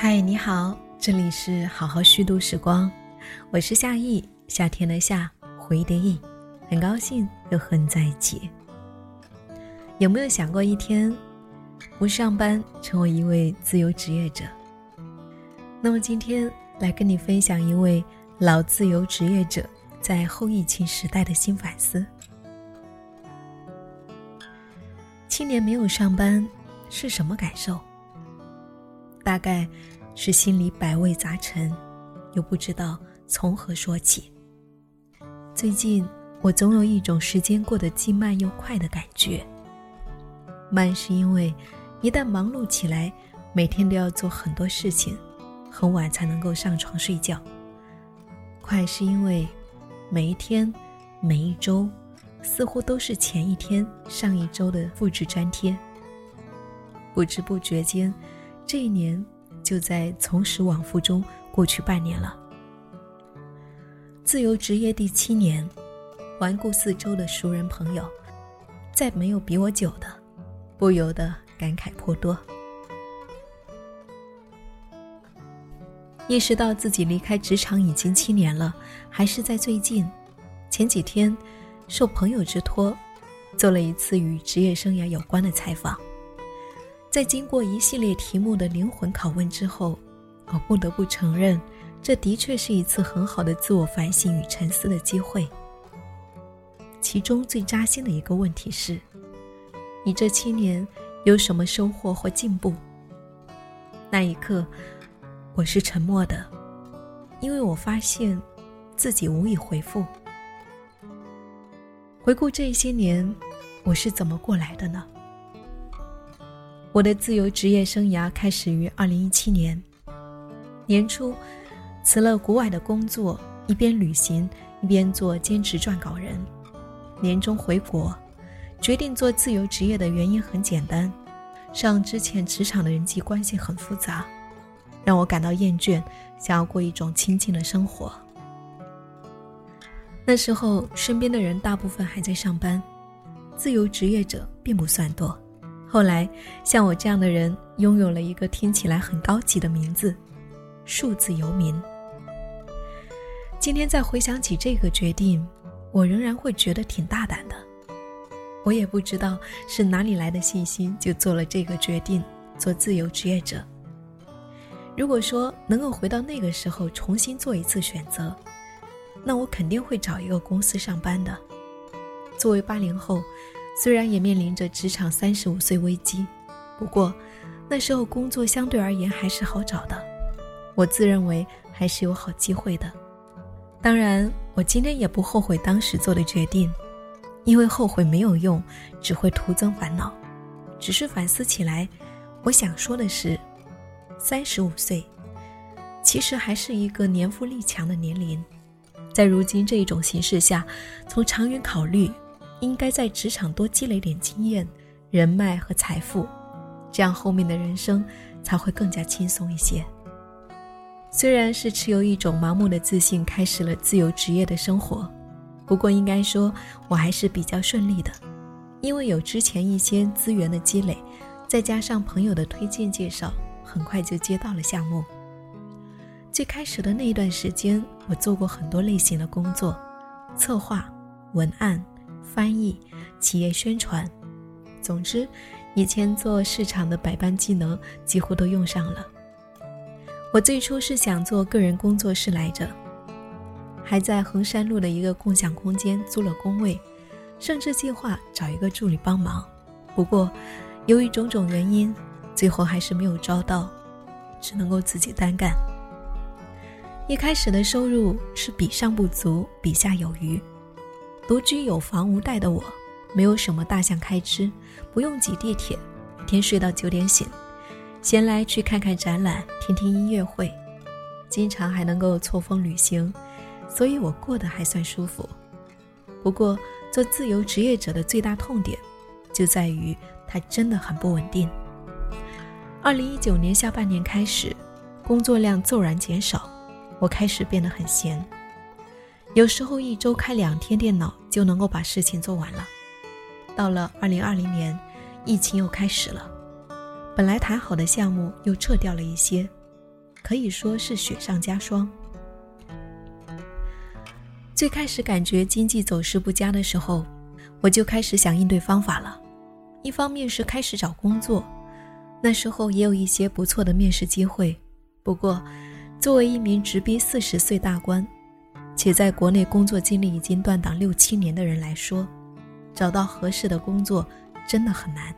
嗨，你好，这里是好好虚度时光，我是夏意，夏天的夏，回忆的忆，很高兴又和你在一起。有没有想过一天不上班，成为一位自由职业者？那么今天来跟你分享一位老自由职业者在后疫情时代的新反思。七年没有上班是什么感受？大概是心里百味杂陈，又不知道从何说起。最近我总有一种时间过得既慢又快的感觉。慢是因为一旦忙碌起来，每天都要做很多事情，很晚才能够上床睡觉。快是因为每一天、每一周似乎都是前一天、上一周的复制粘贴。不知不觉间。这一年就在从始往复中过去半年了。自由职业第七年，环顾四周的熟人朋友，再没有比我久的，不由得感慨颇多。意识到自己离开职场已经七年了，还是在最近，前几天，受朋友之托，做了一次与职业生涯有关的采访。在经过一系列题目的灵魂拷问之后，我不得不承认，这的确是一次很好的自我反省与沉思的机会。其中最扎心的一个问题是：你这七年有什么收获或进步？那一刻，我是沉默的，因为我发现自己无以回复。回顾这些年，我是怎么过来的呢？我的自由职业生涯开始于二零一七年年初，辞了国外的工作，一边旅行一边做兼职撰稿人。年终回国，决定做自由职业的原因很简单：上之前职场的人际关系很复杂，让我感到厌倦，想要过一种清静的生活。那时候身边的人大部分还在上班，自由职业者并不算多。后来，像我这样的人拥有了一个听起来很高级的名字——数字游民。今天再回想起这个决定，我仍然会觉得挺大胆的。我也不知道是哪里来的信心，就做了这个决定，做自由职业者。如果说能够回到那个时候重新做一次选择，那我肯定会找一个公司上班的。作为八零后。虽然也面临着职场三十五岁危机，不过那时候工作相对而言还是好找的，我自认为还是有好机会的。当然，我今天也不后悔当时做的决定，因为后悔没有用，只会徒增烦恼。只是反思起来，我想说的是，三十五岁其实还是一个年富力强的年龄，在如今这一种形势下，从长远考虑。应该在职场多积累点经验、人脉和财富，这样后面的人生才会更加轻松一些。虽然是持有一种盲目的自信开始了自由职业的生活，不过应该说我还是比较顺利的，因为有之前一些资源的积累，再加上朋友的推荐介绍，很快就接到了项目。最开始的那一段时间，我做过很多类型的工作，策划、文案。翻译、企业宣传，总之，以前做市场的百般技能几乎都用上了。我最初是想做个人工作室来着，还在衡山路的一个共享空间租了工位，甚至计划找一个助理帮忙。不过，由于种种原因，最后还是没有招到，只能够自己单干。一开始的收入是比上不足，比下有余。独居有房无贷的我，没有什么大项开支，不用挤地铁，每天睡到九点醒，闲来去看看展览，听听音乐会，经常还能够错峰旅行，所以我过得还算舒服。不过，做自由职业者的最大痛点，就在于它真的很不稳定。二零一九年下半年开始，工作量骤然减少，我开始变得很闲。有时候一周开两天电脑就能够把事情做完了。到了二零二零年，疫情又开始了，本来谈好的项目又撤掉了一些，可以说是雪上加霜。最开始感觉经济走势不佳的时候，我就开始想应对方法了。一方面是开始找工作，那时候也有一些不错的面试机会。不过，作为一名直逼四十岁大关，且在国内工作经历已经断档六七年的人来说，找到合适的工作真的很难。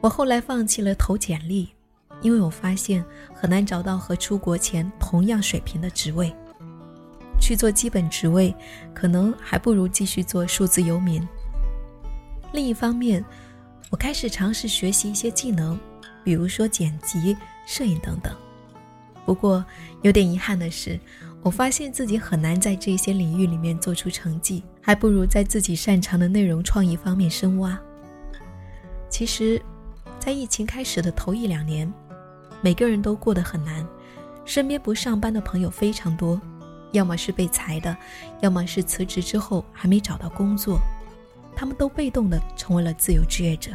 我后来放弃了投简历，因为我发现很难找到和出国前同样水平的职位。去做基本职位，可能还不如继续做数字游民。另一方面，我开始尝试学习一些技能，比如说剪辑、摄影等等。不过有点遗憾的是，我发现自己很难在这些领域里面做出成绩，还不如在自己擅长的内容创意方面深挖。其实，在疫情开始的头一两年，每个人都过得很难，身边不上班的朋友非常多，要么是被裁的，要么是辞职之后还没找到工作。他们都被动的成为了自由职业者。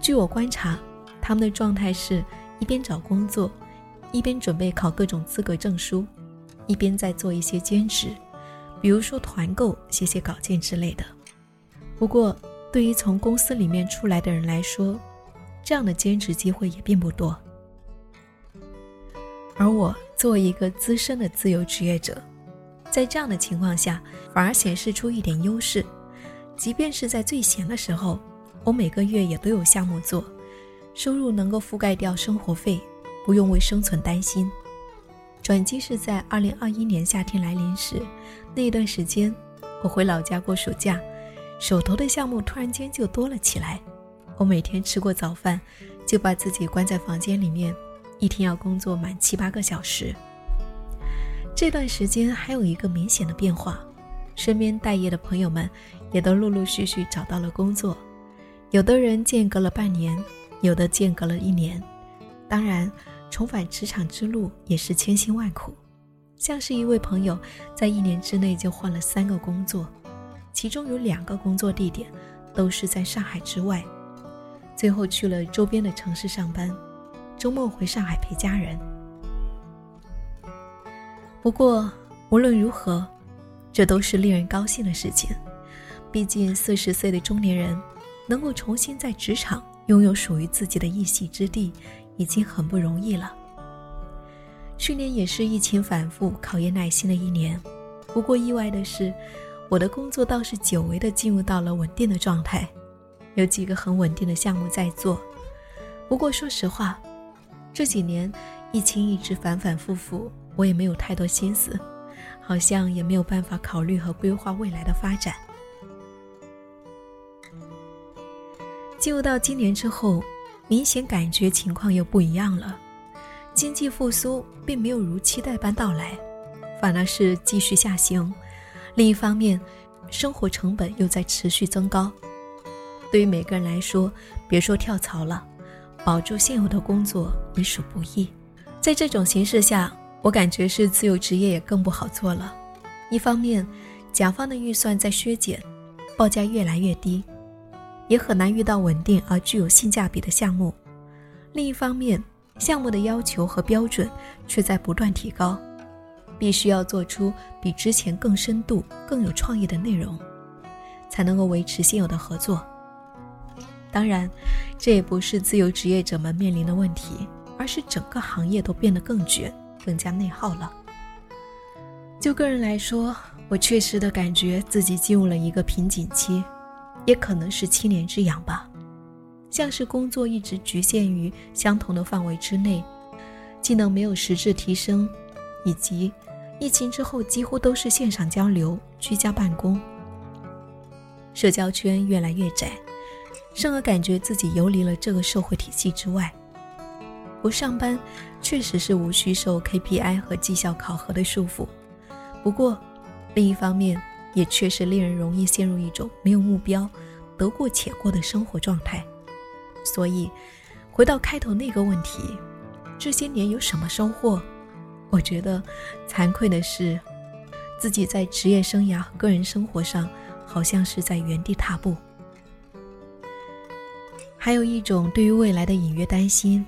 据我观察，他们的状态是一边找工作，一边准备考各种资格证书，一边在做一些兼职，比如说团购、写写稿件之类的。不过，对于从公司里面出来的人来说，这样的兼职机会也并不多。而我作为一个资深的自由职业者，在这样的情况下，反而显示出一点优势。即便是在最闲的时候，我每个月也都有项目做，收入能够覆盖掉生活费，不用为生存担心。转机是在二零二一年夏天来临时，那一段时间，我回老家过暑假，手头的项目突然间就多了起来。我每天吃过早饭，就把自己关在房间里面，一天要工作满七八个小时。这段时间还有一个明显的变化。身边待业的朋友们也都陆陆续续找到了工作，有的人间隔了半年，有的间隔了一年。当然，重返职场之路也是千辛万苦。像是一位朋友在一年之内就换了三个工作，其中有两个工作地点都是在上海之外，最后去了周边的城市上班，周末回上海陪家人。不过无论如何。这都是令人高兴的事情，毕竟四十岁的中年人能够重新在职场拥有属于自己的一席之地，已经很不容易了。去年也是疫情反复、考验耐心的一年，不过意外的是，我的工作倒是久违的进入到了稳定的状态，有几个很稳定的项目在做。不过说实话，这几年疫情一直反反复复，我也没有太多心思。好像也没有办法考虑和规划未来的发展。进入到今年之后，明显感觉情况又不一样了。经济复苏并没有如期待般到来，反而是继续下行。另一方面，生活成本又在持续增高。对于每个人来说，别说跳槽了，保住现有的工作已属不易。在这种形势下，我感觉是自由职业也更不好做了。一方面，甲方的预算在削减，报价越来越低，也很难遇到稳定而具有性价比的项目；另一方面，项目的要求和标准却在不断提高，必须要做出比之前更深度、更有创意的内容，才能够维持现有的合作。当然，这也不是自由职业者们面临的问题，而是整个行业都变得更卷。更加内耗了。就个人来说，我确实的感觉自己进入了一个瓶颈期，也可能是七年之痒吧。像是工作一直局限于相同的范围之内，技能没有实质提升，以及疫情之后几乎都是线上交流、居家办公，社交圈越来越窄，甚而感觉自己游离了这个社会体系之外。不上班确实是无需受 KPI 和绩效考核的束缚，不过另一方面也确实令人容易陷入一种没有目标、得过且过的生活状态。所以，回到开头那个问题，这些年有什么收获？我觉得惭愧的是，自己在职业生涯和个人生活上好像是在原地踏步。还有一种对于未来的隐约担心。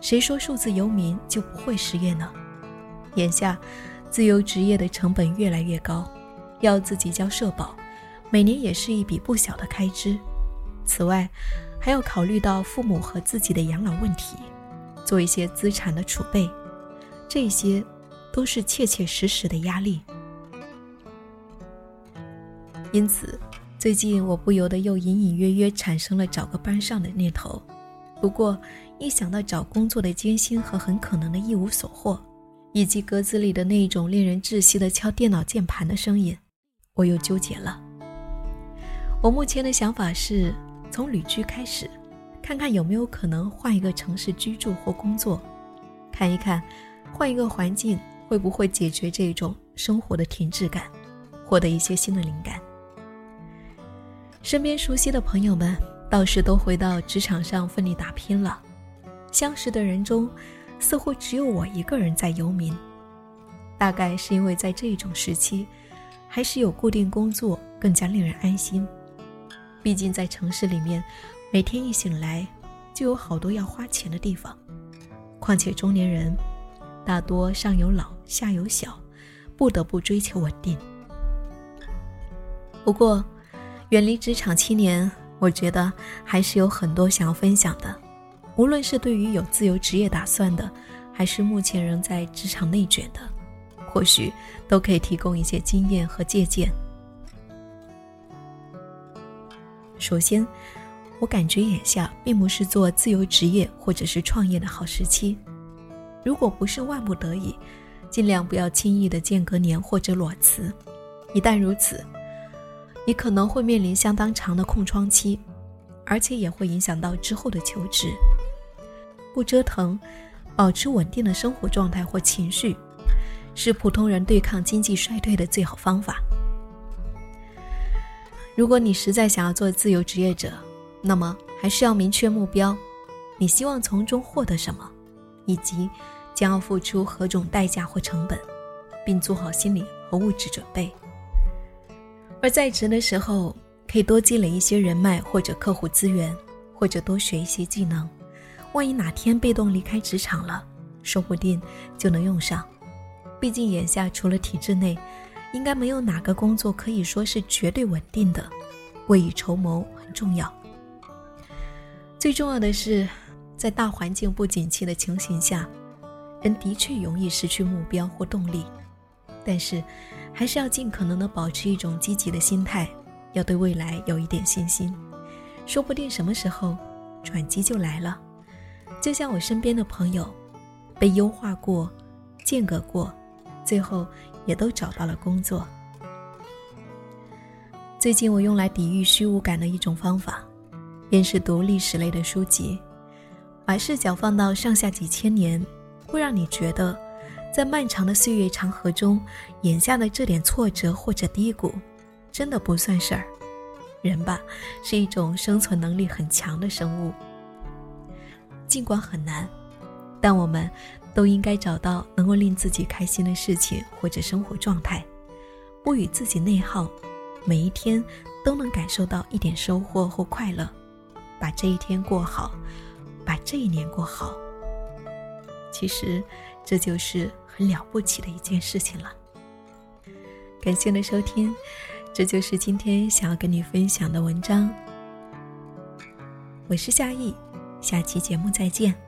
谁说数字游民就不会失业呢？眼下，自由职业的成本越来越高，要自己交社保，每年也是一笔不小的开支。此外，还要考虑到父母和自己的养老问题，做一些资产的储备，这些都是切切实实的压力。因此，最近我不由得又隐隐约约产生了找个班上的念头。不过，一想到找工作的艰辛和很可能的一无所获，以及格子里的那种令人窒息的敲电脑键盘的声音，我又纠结了。我目前的想法是。从旅居开始，看看有没有可能换一个城市居住或工作，看一看换一个环境会不会解决这种生活的停滞感，获得一些新的灵感。身边熟悉的朋友们倒是都回到职场上奋力打拼了，相识的人中似乎只有我一个人在游民。大概是因为在这种时期，还是有固定工作更加令人安心。毕竟在城市里面，每天一醒来，就有好多要花钱的地方。况且中年人大多上有老下有小，不得不追求稳定。不过，远离职场七年，我觉得还是有很多想要分享的。无论是对于有自由职业打算的，还是目前仍在职场内卷的，或许都可以提供一些经验和借鉴。首先，我感觉眼下并不是做自由职业或者是创业的好时期。如果不是万不得已，尽量不要轻易的间隔年或者裸辞。一旦如此，你可能会面临相当长的空窗期，而且也会影响到之后的求职。不折腾，保持稳定的生活状态或情绪，是普通人对抗经济衰退的最好方法。如果你实在想要做自由职业者，那么还是要明确目标，你希望从中获得什么，以及将要付出何种代价或成本，并做好心理和物质准备。而在职的时候，可以多积累一些人脉或者客户资源，或者多学一些技能，万一哪天被动离开职场了，说不定就能用上。毕竟眼下除了体制内。应该没有哪个工作可以说是绝对稳定的，未雨绸缪很重要。最重要的是，在大环境不景气的情形下，人的确容易失去目标或动力。但是，还是要尽可能的保持一种积极的心态，要对未来有一点信心。说不定什么时候转机就来了。就像我身边的朋友，被优化过、间隔过，最后。也都找到了工作。最近我用来抵御虚无感的一种方法，便是读历史类的书籍，把视角放到上下几千年，会让你觉得，在漫长的岁月长河中，眼下的这点挫折或者低谷，真的不算事儿。人吧，是一种生存能力很强的生物，尽管很难，但我们。都应该找到能够令自己开心的事情或者生活状态，不与自己内耗，每一天都能感受到一点收获或快乐，把这一天过好，把这一年过好。其实这就是很了不起的一件事情了。感谢的收听，这就是今天想要跟你分享的文章。我是夏意，下期节目再见。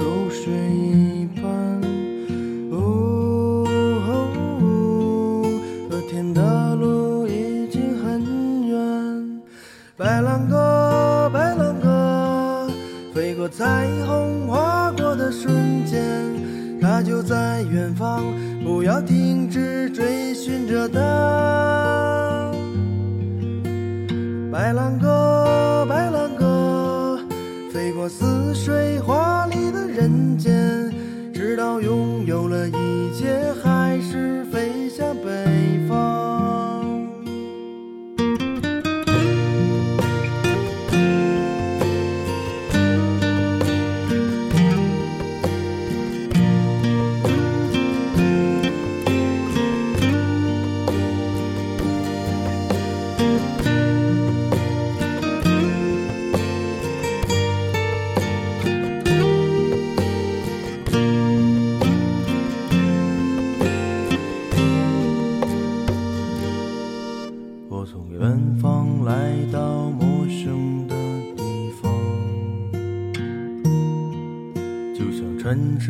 不要停止追寻着它。白浪哥，白浪哥，飞过似水华丽的人间，直到拥有了一切，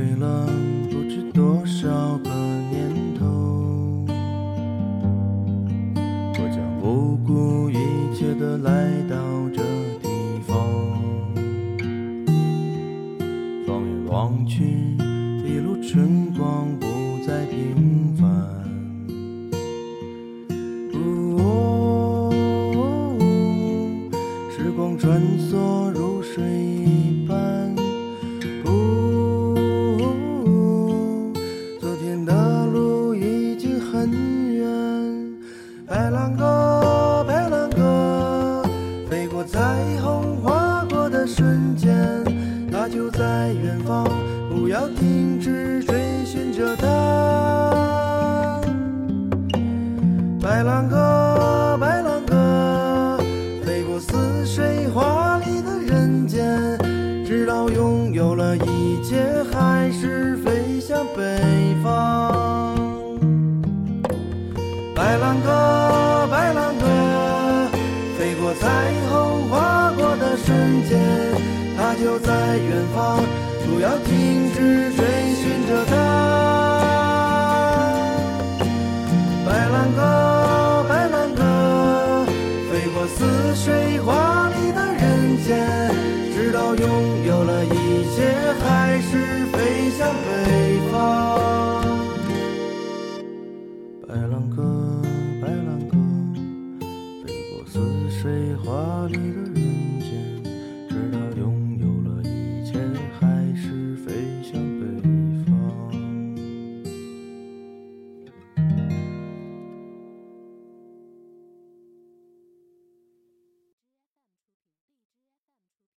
为了不知多少个年头。我将不顾一切的来到这地方，放眼望去，一路春光不再平凡。白浪哥，白浪哥，飞过似水华丽的人间，直到拥有了一切，还是飞向北方。白浪哥，白浪哥，飞过彩虹划过的瞬间，它就在远方，似水花